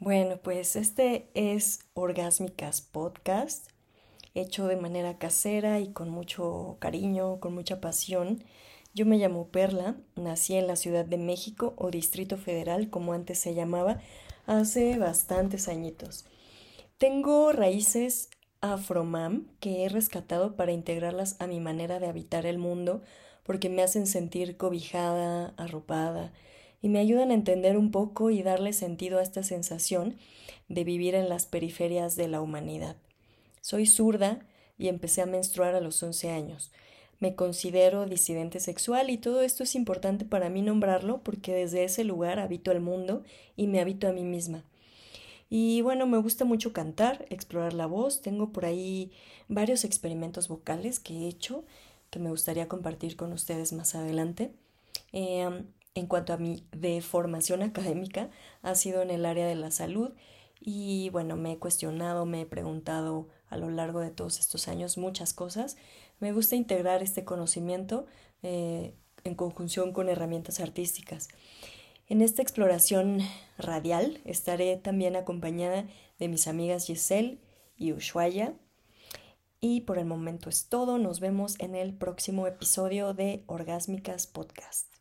Bueno, pues este es Orgásmicas Podcast, hecho de manera casera y con mucho cariño, con mucha pasión. Yo me llamo Perla, nací en la Ciudad de México o Distrito Federal, como antes se llamaba, hace bastantes añitos. Tengo raíces afromam que he rescatado para integrarlas a mi manera de habitar el mundo porque me hacen sentir cobijada, arropada, y me ayudan a entender un poco y darle sentido a esta sensación de vivir en las periferias de la humanidad. Soy zurda y empecé a menstruar a los 11 años. Me considero disidente sexual y todo esto es importante para mí nombrarlo porque desde ese lugar habito el mundo y me habito a mí misma. Y bueno, me gusta mucho cantar, explorar la voz. Tengo por ahí varios experimentos vocales que he hecho que me gustaría compartir con ustedes más adelante. Eh, en cuanto a mi de formación académica, ha sido en el área de la salud y bueno, me he cuestionado, me he preguntado a lo largo de todos estos años muchas cosas. Me gusta integrar este conocimiento eh, en conjunción con herramientas artísticas. En esta exploración radial estaré también acompañada de mis amigas Giselle y Ushuaia. Y por el momento es todo. Nos vemos en el próximo episodio de Orgásmicas Podcast.